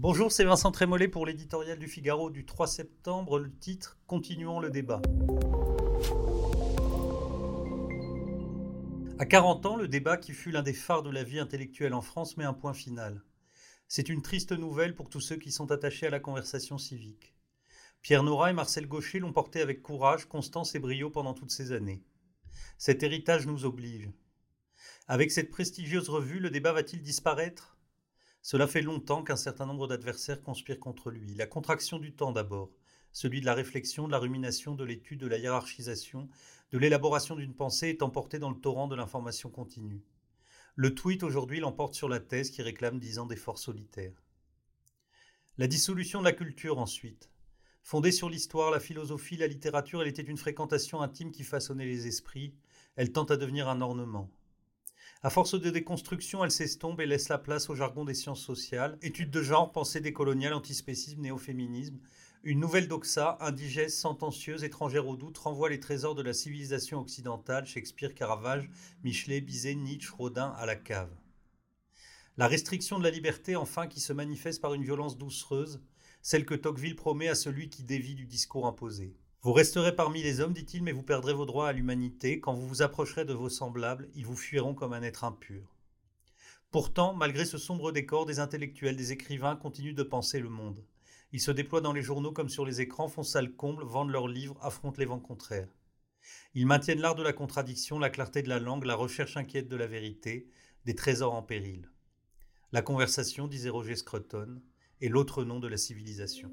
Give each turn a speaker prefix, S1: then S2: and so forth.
S1: Bonjour, c'est Vincent Trémollet pour l'éditorial du Figaro du 3 septembre. Le titre Continuons le débat. À 40 ans, le débat qui fut l'un des phares de la vie intellectuelle en France met un point final. C'est une triste nouvelle pour tous ceux qui sont attachés à la conversation civique. Pierre Nora et Marcel Gaucher l'ont porté avec courage, constance et brio pendant toutes ces années. Cet héritage nous oblige. Avec cette prestigieuse revue, le débat va-t-il disparaître? Cela fait longtemps qu'un certain nombre d'adversaires conspirent contre lui. La contraction du temps d'abord, celui de la réflexion, de la rumination, de l'étude, de la hiérarchisation, de l'élaboration d'une pensée est emporté dans le torrent de l'information continue. Le tweet aujourd'hui l'emporte sur la thèse qui réclame dix ans d'efforts solitaires. La dissolution de la culture ensuite. Fondée sur l'histoire, la philosophie, la littérature, elle était une fréquentation intime qui façonnait les esprits. Elle tente à devenir un ornement. À force de déconstruction, elle s'estompe et laisse la place au jargon des sciences sociales, études de genre, pensée décoloniale, antispécisme, néo-féminisme. Une nouvelle doxa, indigeste, sentencieuse, étrangère au doute, renvoie les trésors de la civilisation occidentale, Shakespeare, Caravage, Michelet, Bizet, Nietzsche, Rodin, à la cave. La restriction de la liberté, enfin, qui se manifeste par une violence doucereuse, celle que Tocqueville promet à celui qui dévie du discours imposé. Vous resterez parmi les hommes, dit-il, mais vous perdrez vos droits à l'humanité. Quand vous vous approcherez de vos semblables, ils vous fuiront comme un être impur. Pourtant, malgré ce sombre décor, des intellectuels, des écrivains continuent de penser le monde. Ils se déploient dans les journaux comme sur les écrans, font salle comble, vendent leurs livres, affrontent les vents contraires. Ils maintiennent l'art de la contradiction, la clarté de la langue, la recherche inquiète de la vérité, des trésors en péril. La conversation, disait Roger Scruton, est l'autre nom de la civilisation.